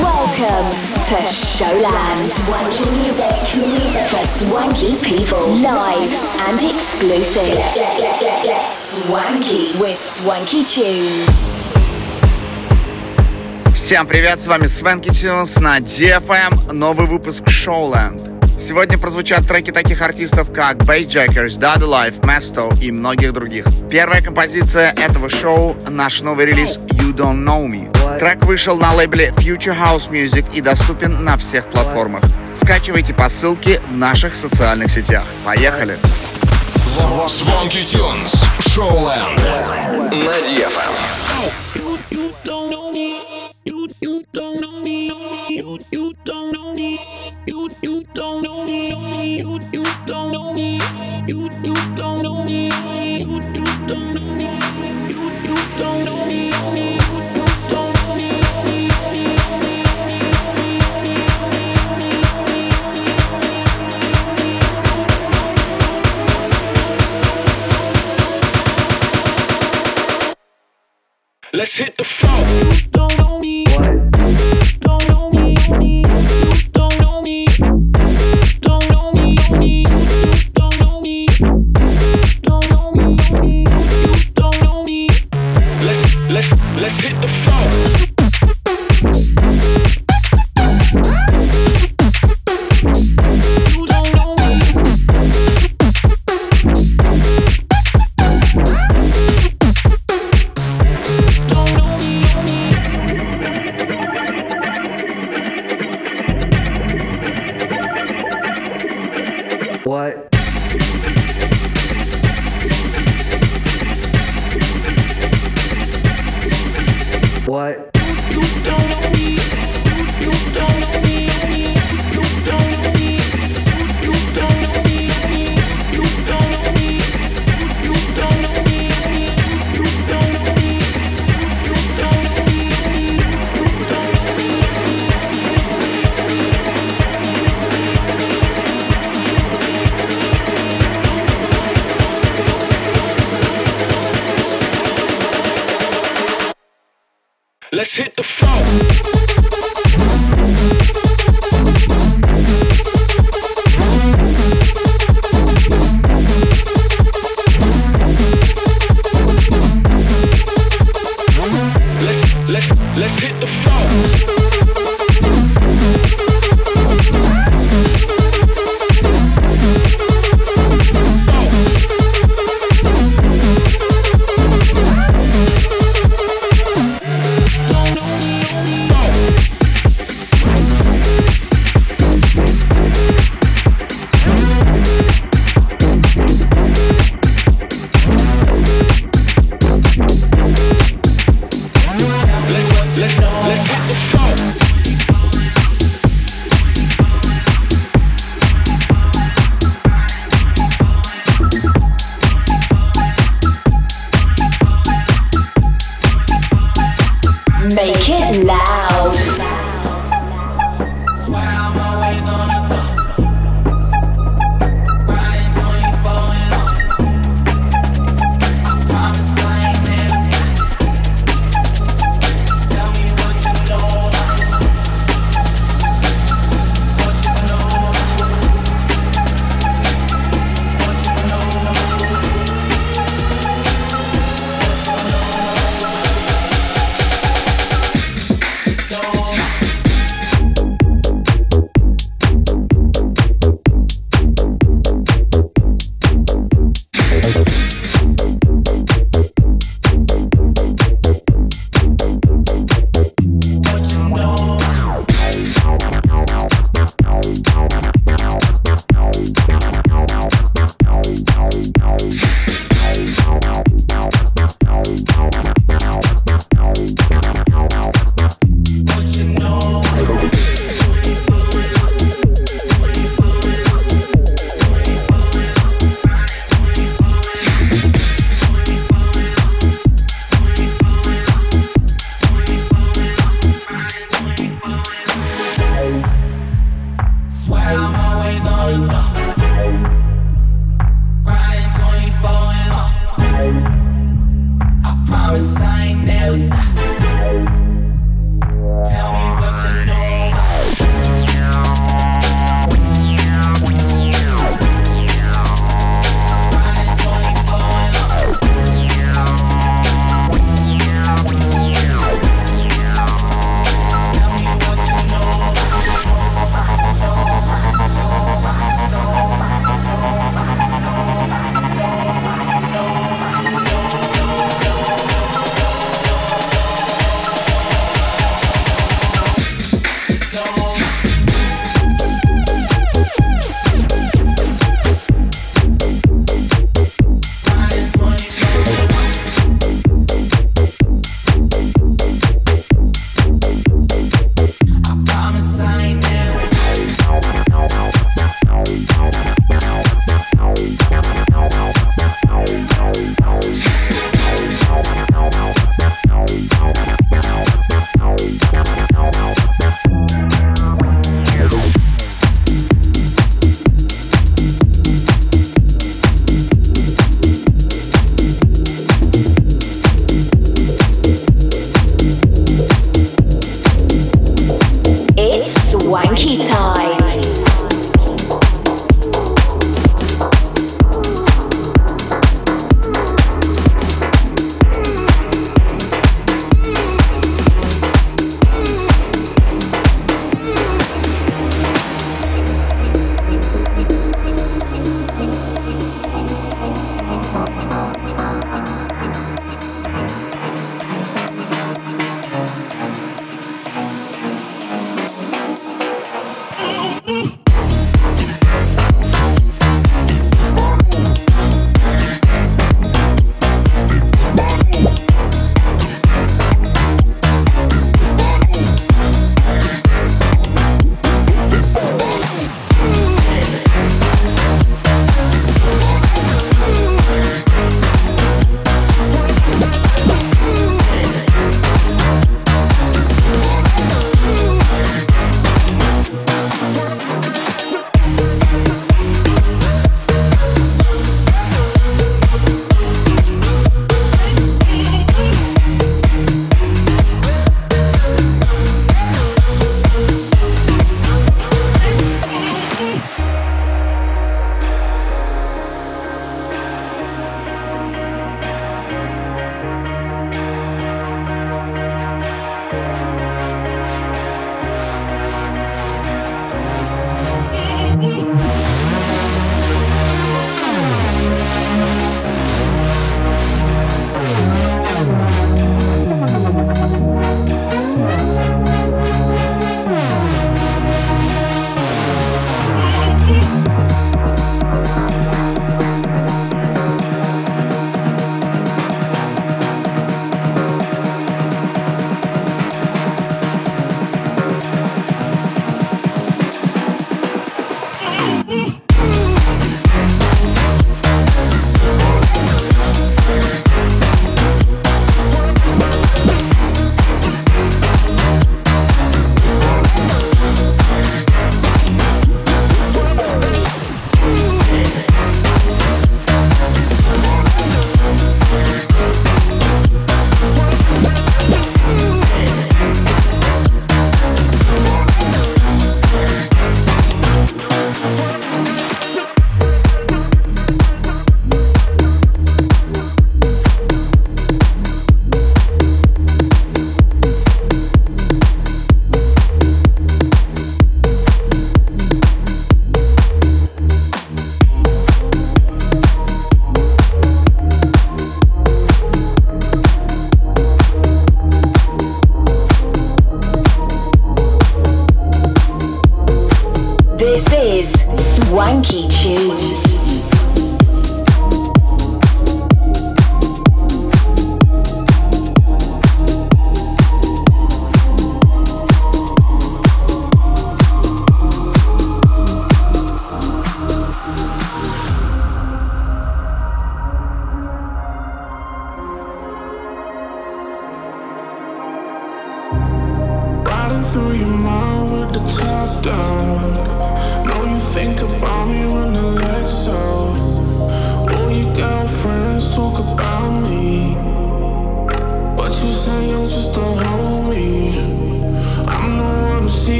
Welcome to Showland. Swanky music. For swanky people. Live and exclusive. Swanky. With Swanky Tunes. Всем привет, с вами Свенки Тюнс на DFM, новый выпуск Showland. Сегодня прозвучат треки таких артистов, как Bassjackers, Dada Life, Mesto и многих других. Первая композиция этого шоу — наш новый релиз Don't Know Me. Трек вышел на лейбле Future House Music и доступен на всех платформах. Скачивайте по ссылке в наших социальных сетях. Поехали! Звонки Тюнс, Шоуленд, на You you don't know me. You you don't know me. You you don't know me. You you don't know me. You you don't know me. You you don't me. Let's hit the floor. Don't know me. What? Don't me.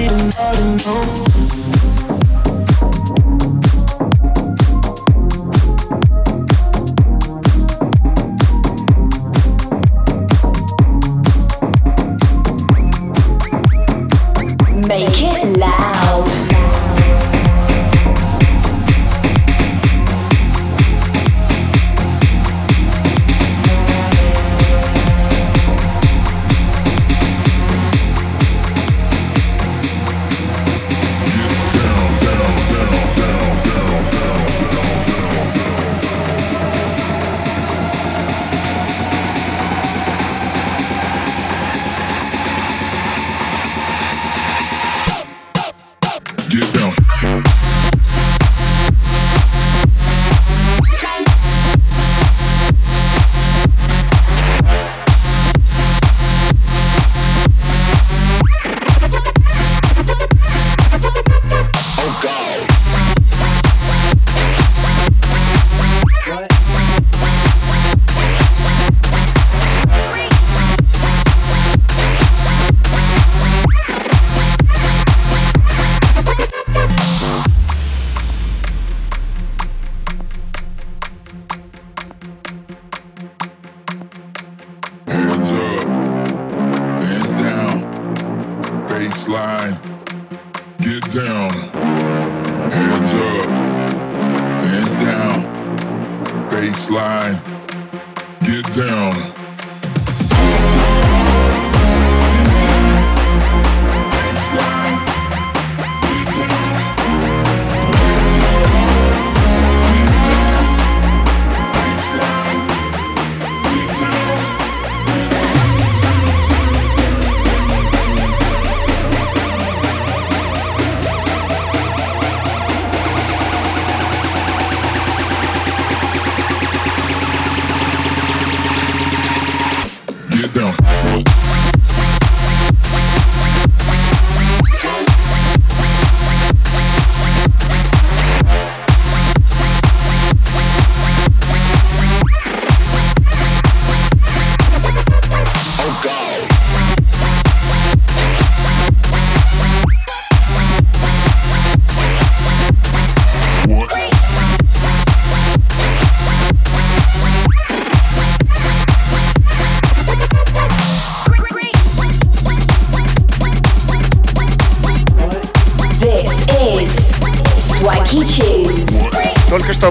need another know.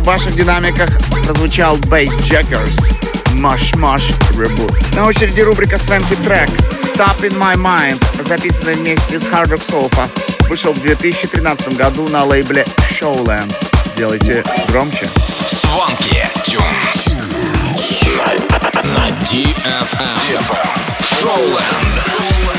Ваших динамиках прозвучал Bass Jackers Mush Mush Reboot. На очереди рубрика Swanky Track Stop in My Mind, записанная вместе с Hard Rock Sofa, вышел в 2013 году на лейбле Showland. Делайте громче. Свонки Тюнс. На DFM. Шоуленд.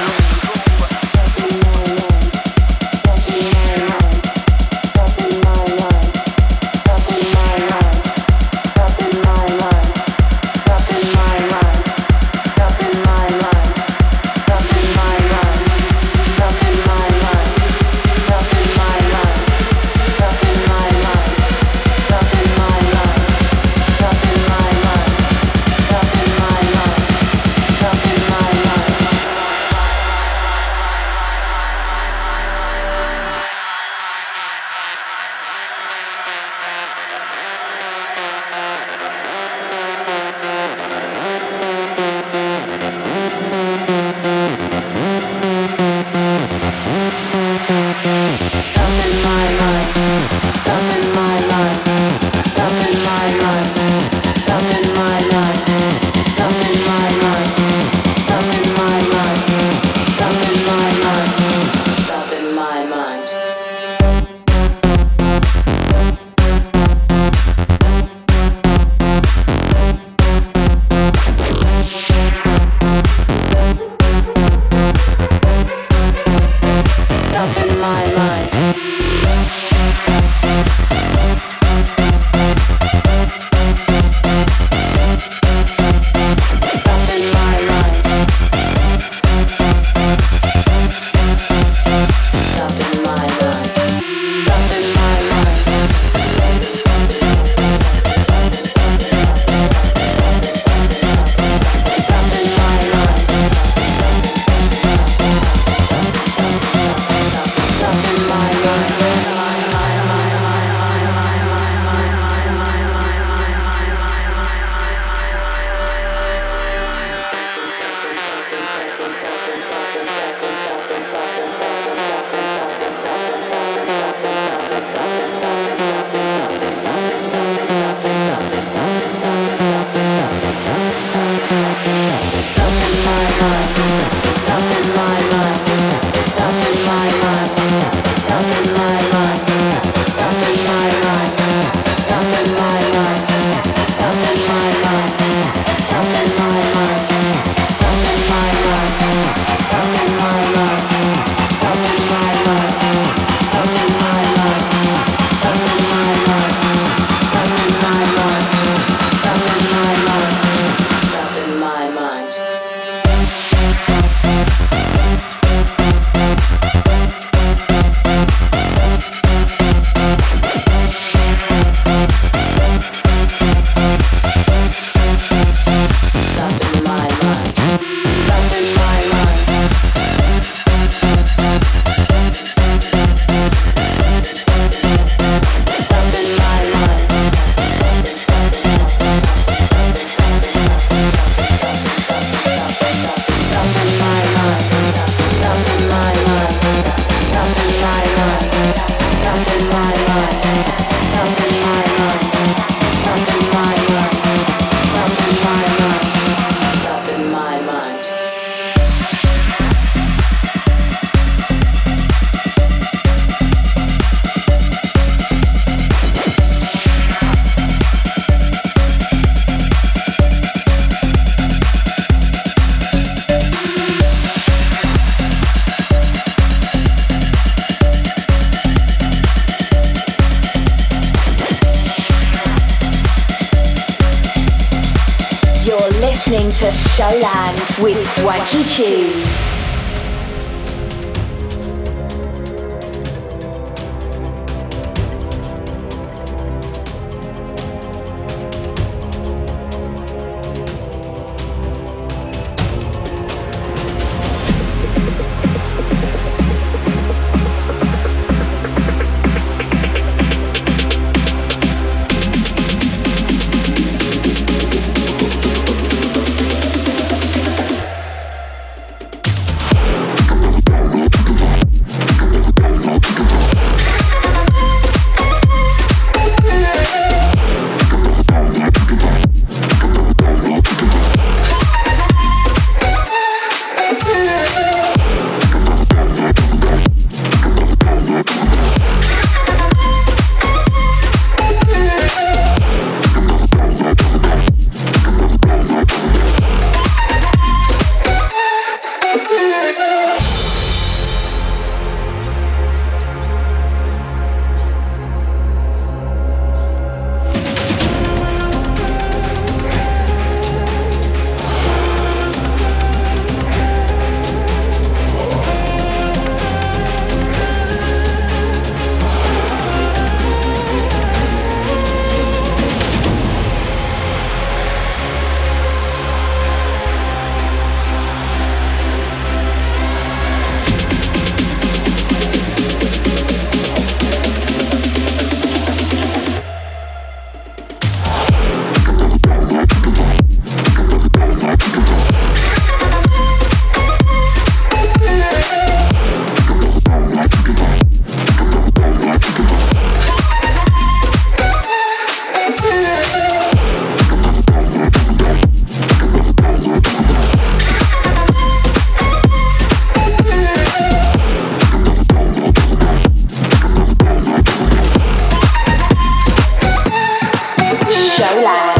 trở lại.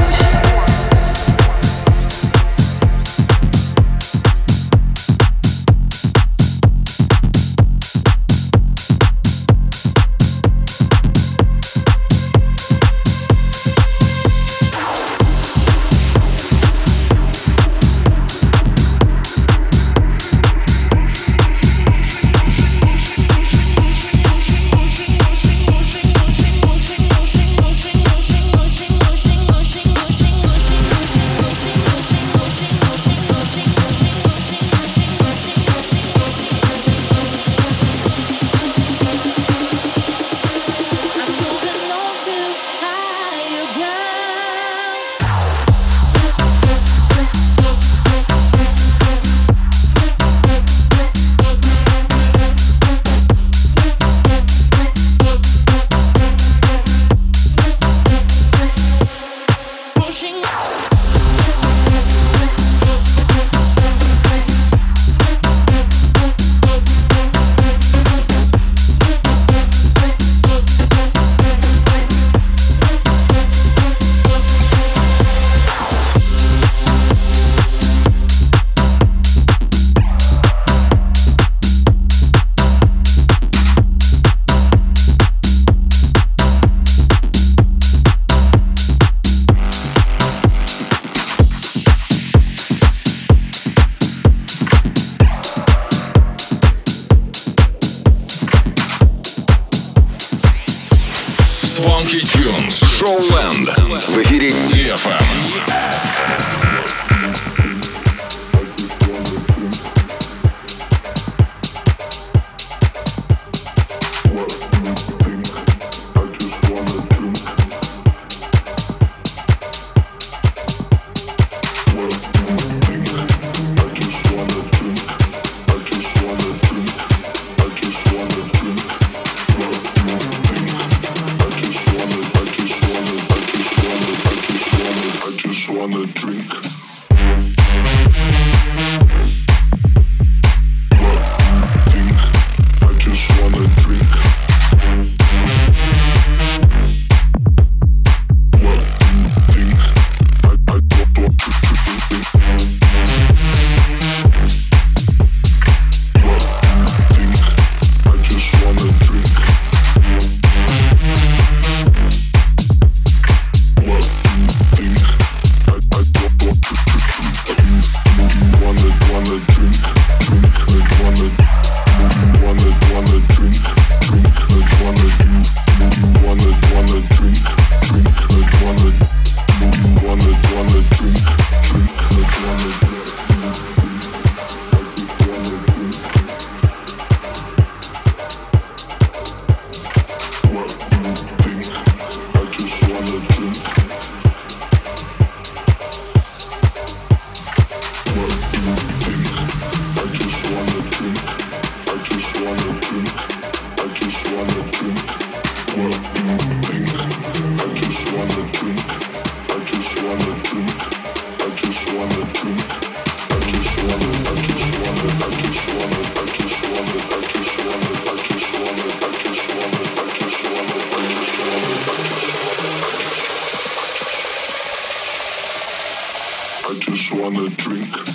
just wanna drink.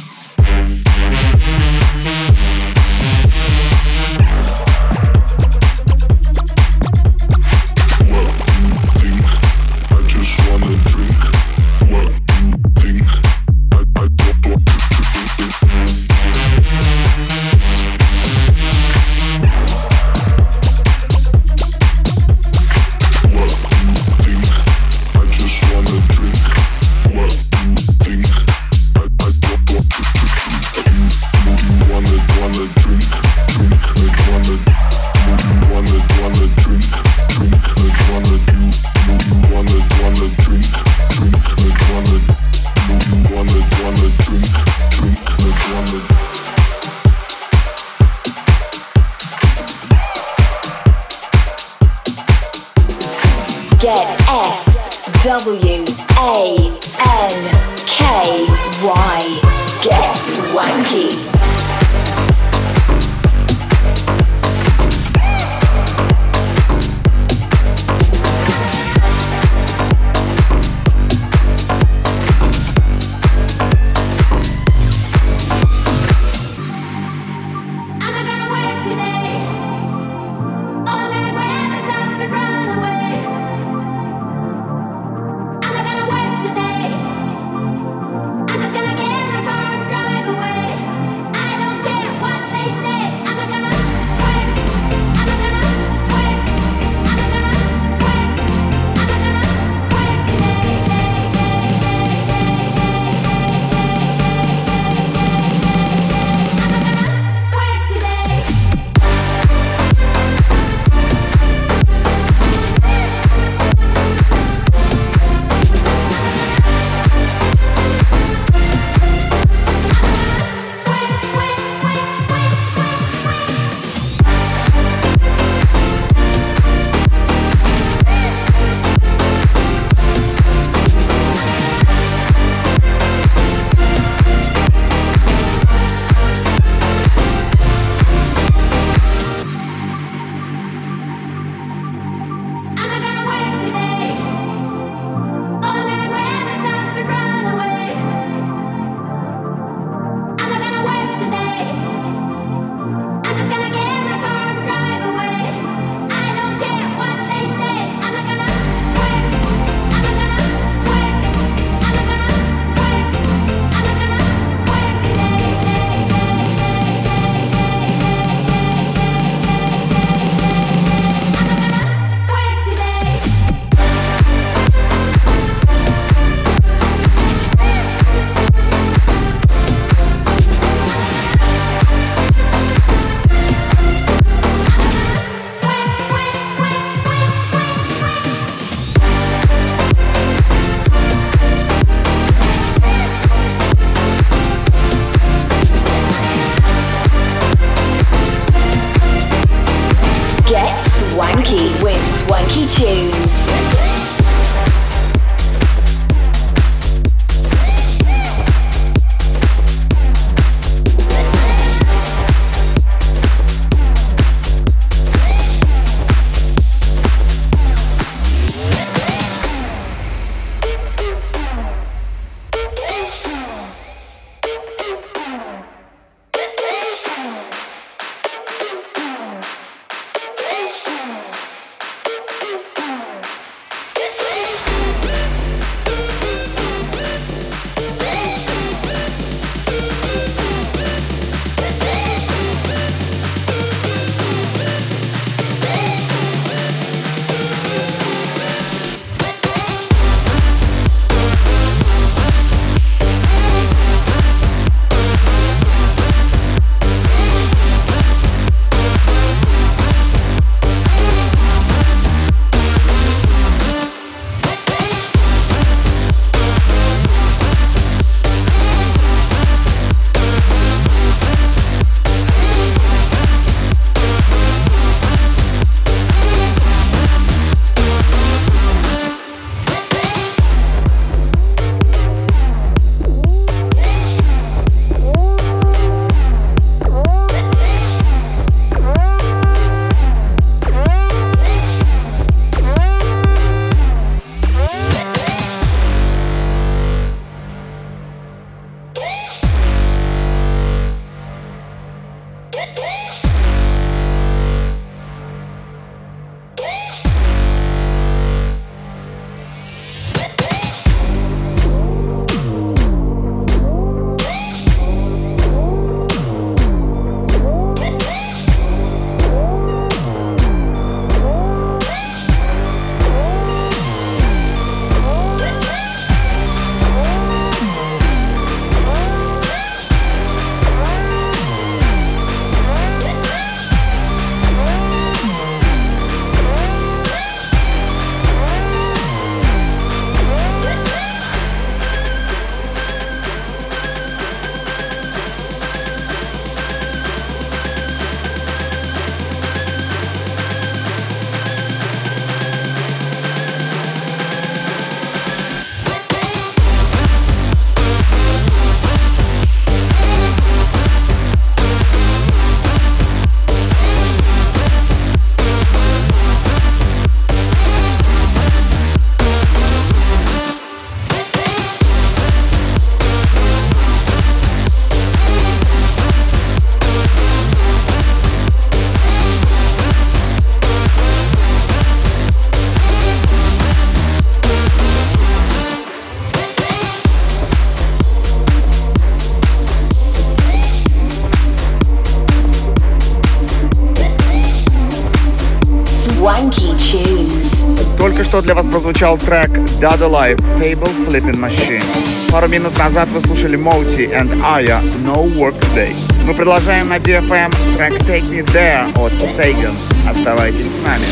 что для вас прозвучал трек Dead Alive Table Flipping Machine. Пару минут назад вы слушали Моути and Aya No Work Today. Мы продолжаем на DFM трек Take Me There от Sagan. Оставайтесь с нами.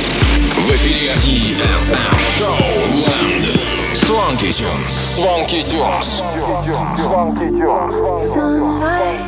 В эфире DFM Show London. Swanky Tunes. Swanky Tunes. Swanky Tunes. Sunlight.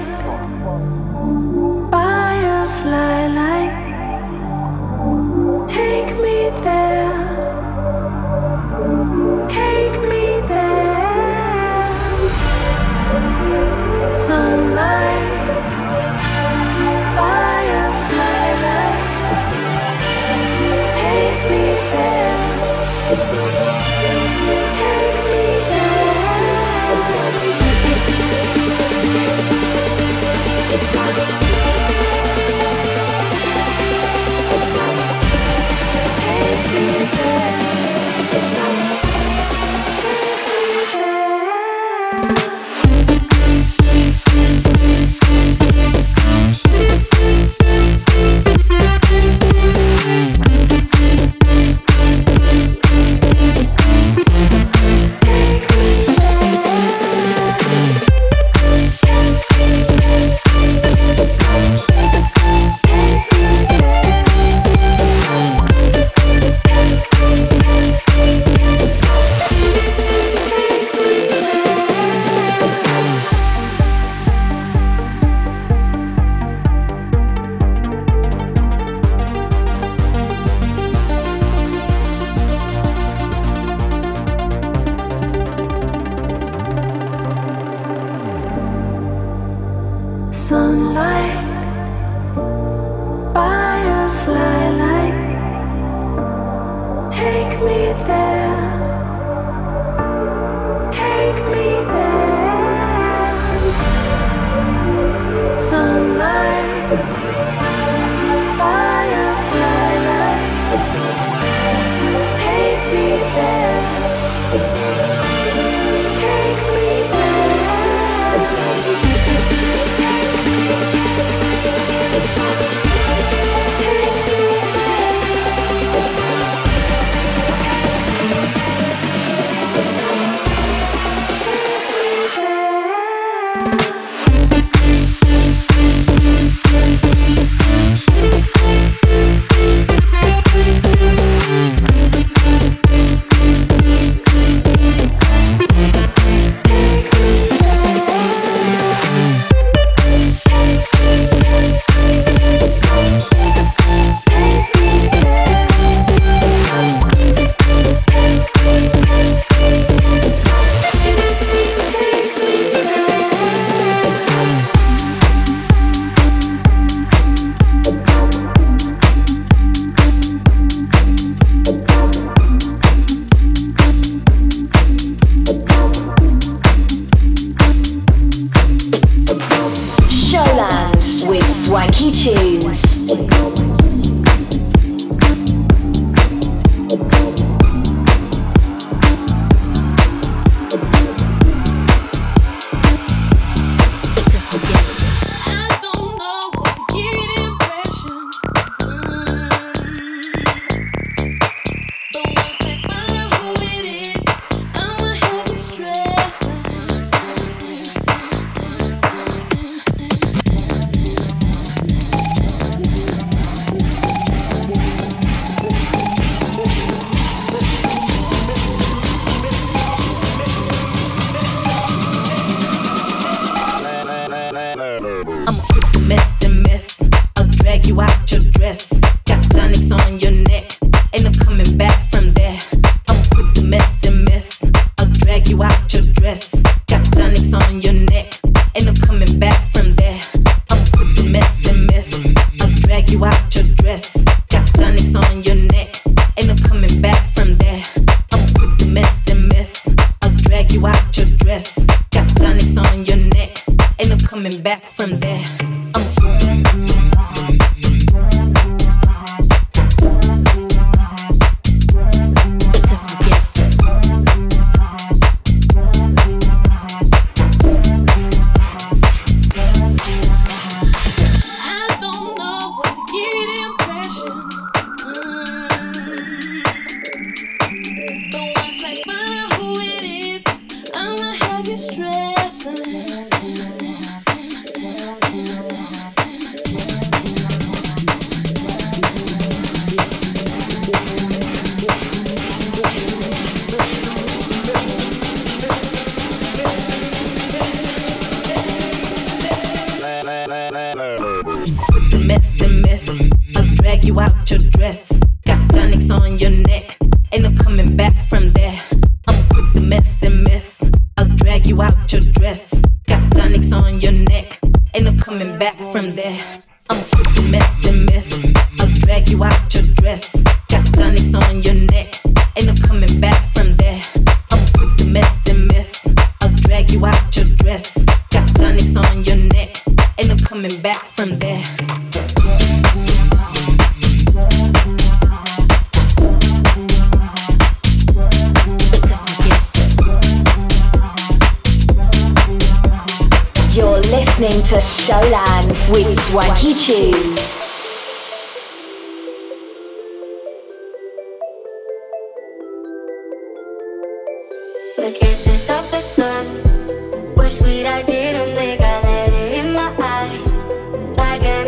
back from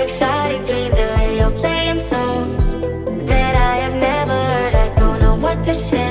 exotic dream, the radio playing songs that I have never heard. I don't know what to say.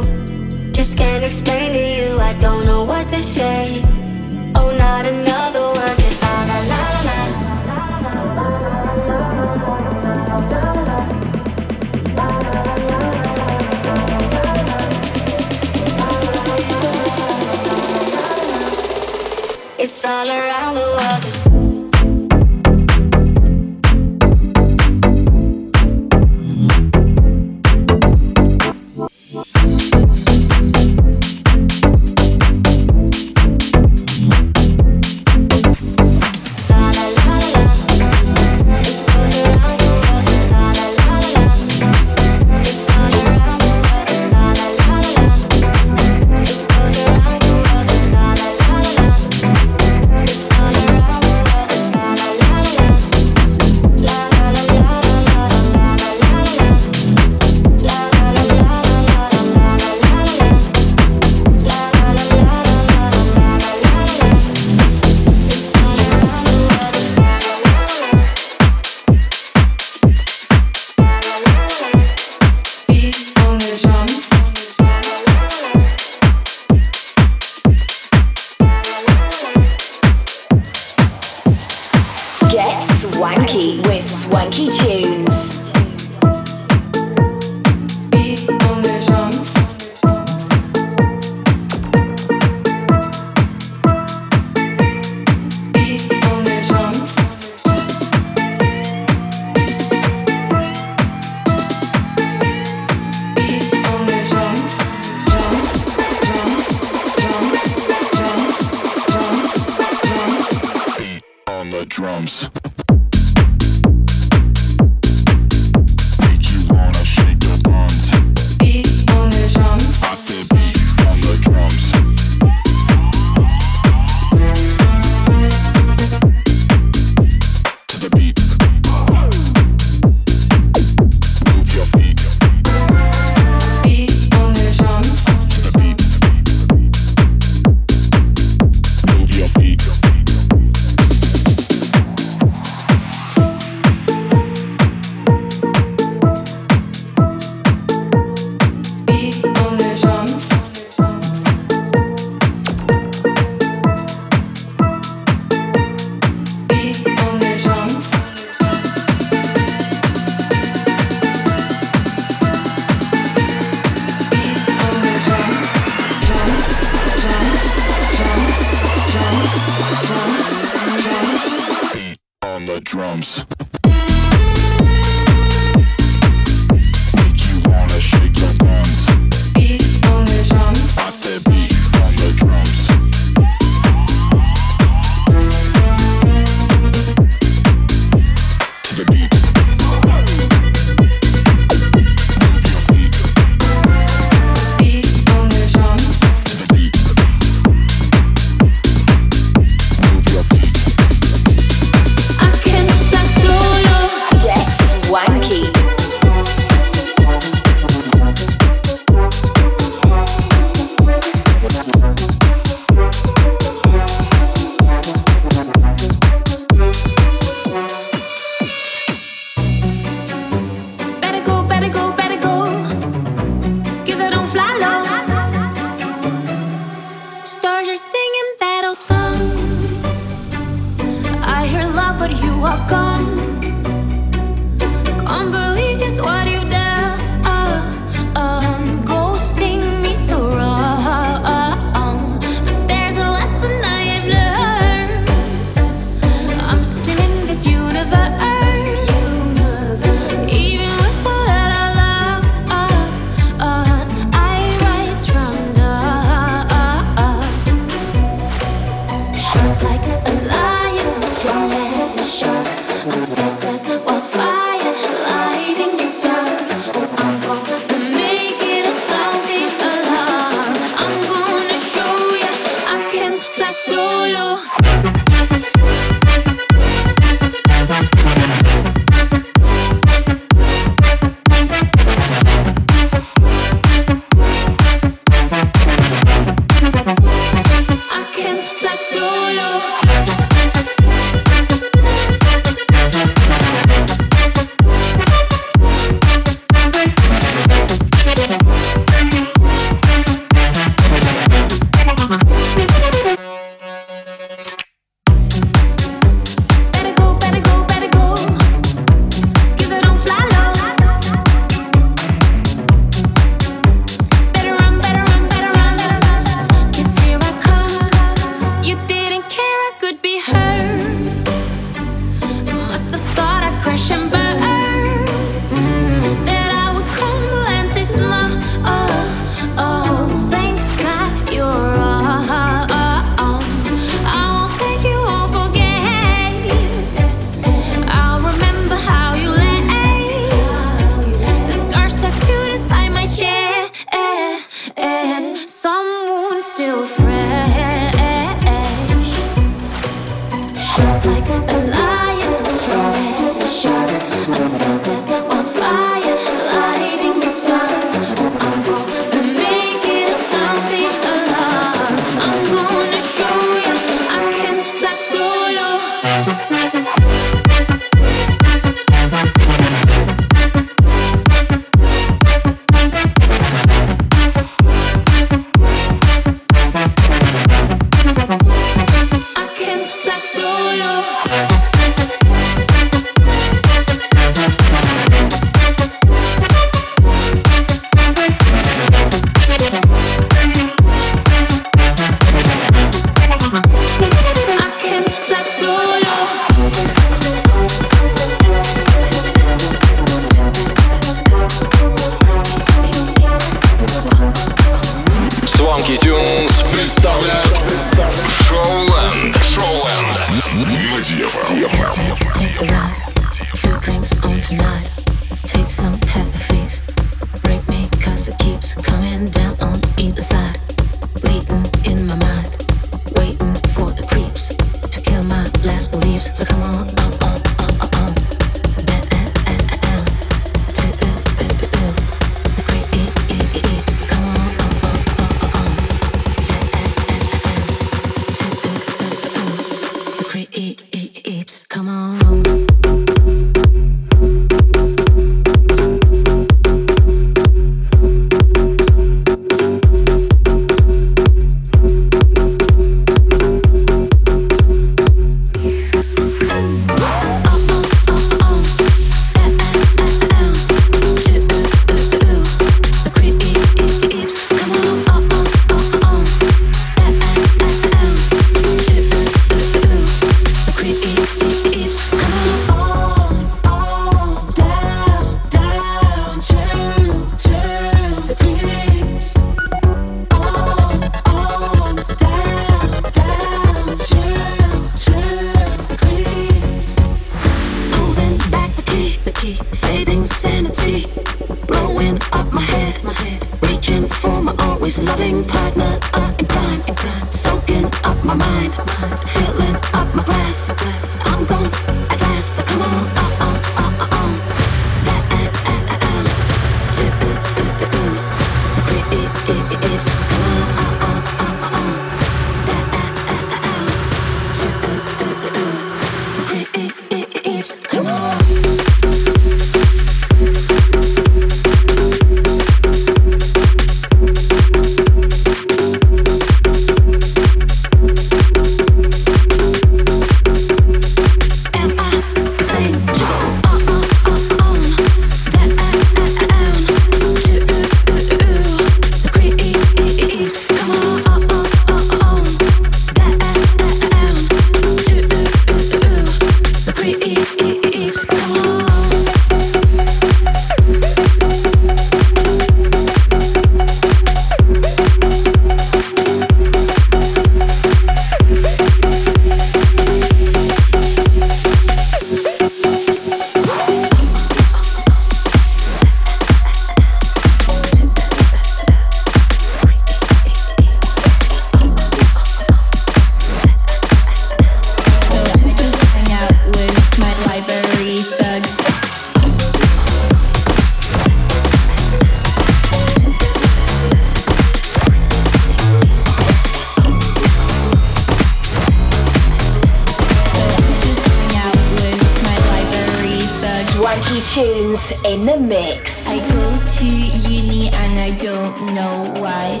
funky tunes in the mix. I go to uni and I don't know why.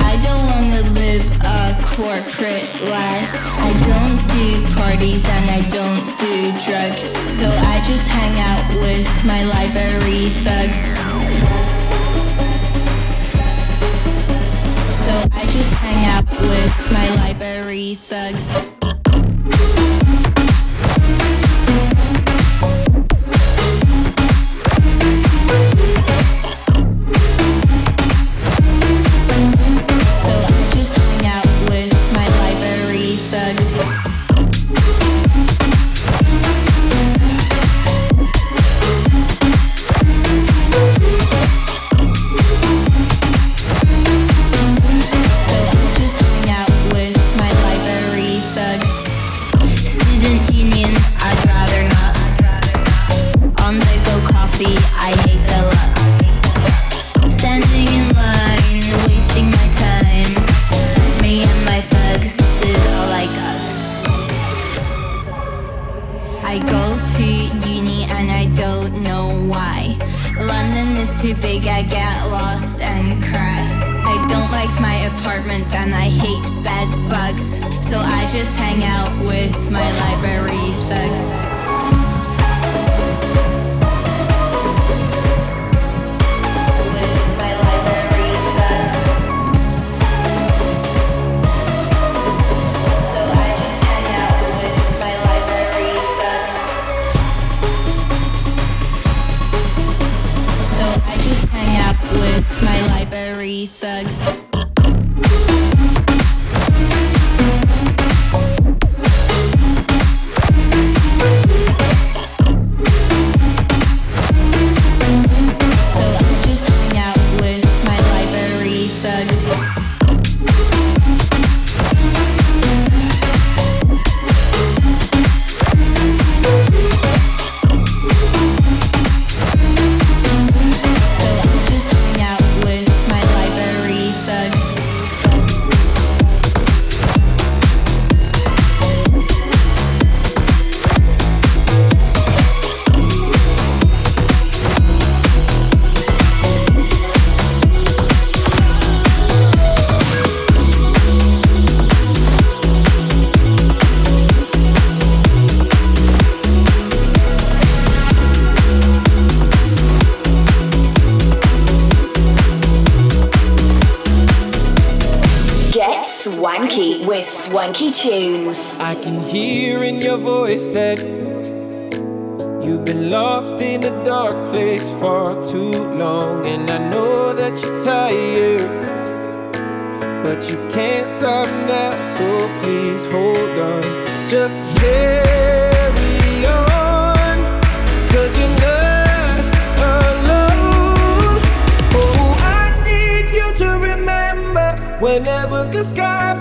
I don't wanna live a corporate life. I don't do parties and I don't do drugs. So I just hang out with my library thugs. So I just hang out with my library thugs. Funky Tunes. I can hear in your voice that you've been lost in a dark place for too long. And I know that you're tired, but you can't stop now. So please hold on. Just carry on, cause oh, you know. whenever the sky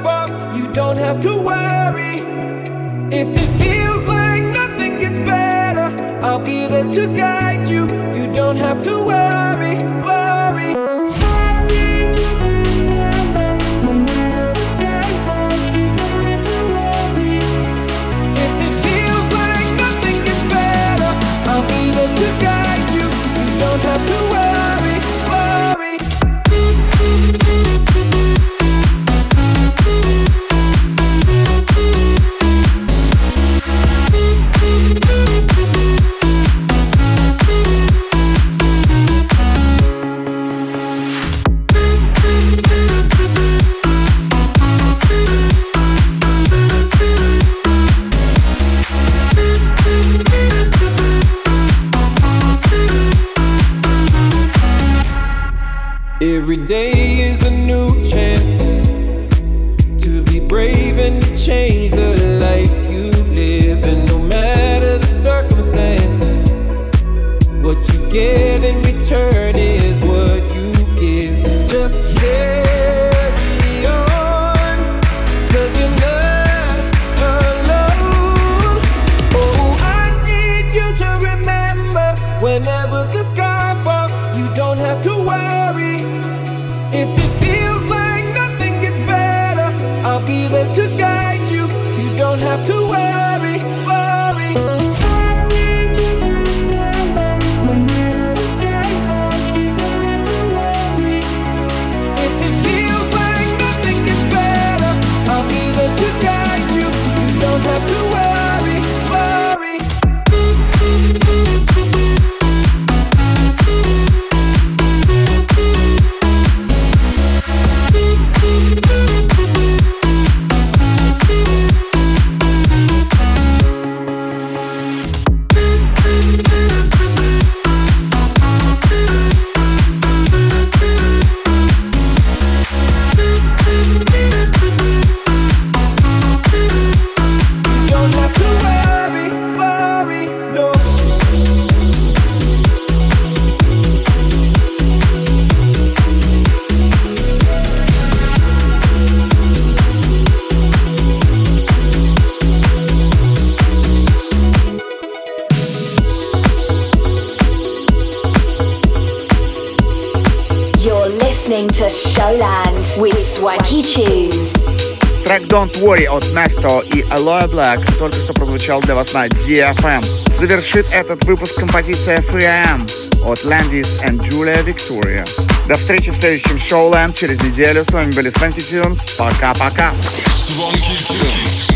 Трек Don't Worry от Mesto и Aloe Black только что прозвучал для вас на DFM. Завершит этот выпуск композиция 3am от Landis and Julia Victoria. До встречи в следующем Showland через неделю. С вами были Swanky Tunes. Пока-пока. Swanky Tunes.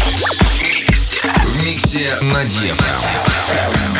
В миксе на DFM.